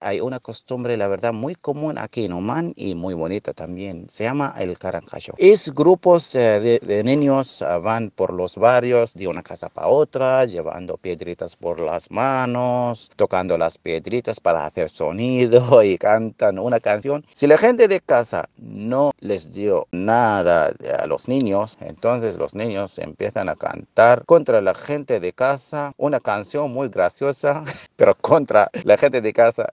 hay una costumbre, la verdad, muy común aquí en Oman y muy bonita también. Se llama el carancayo. Es grupos eh, de, niños ah, van por los barrios de una casa para otra, llevando piedritas por las manos, tocando las piedritas para hacer sonido y cantan una canción. Si la gente de casa no les dio nada a los niños, entonces los niños empiezan a cantar contra la gente de casa una canción muy graciosa, pero contra la gente de casa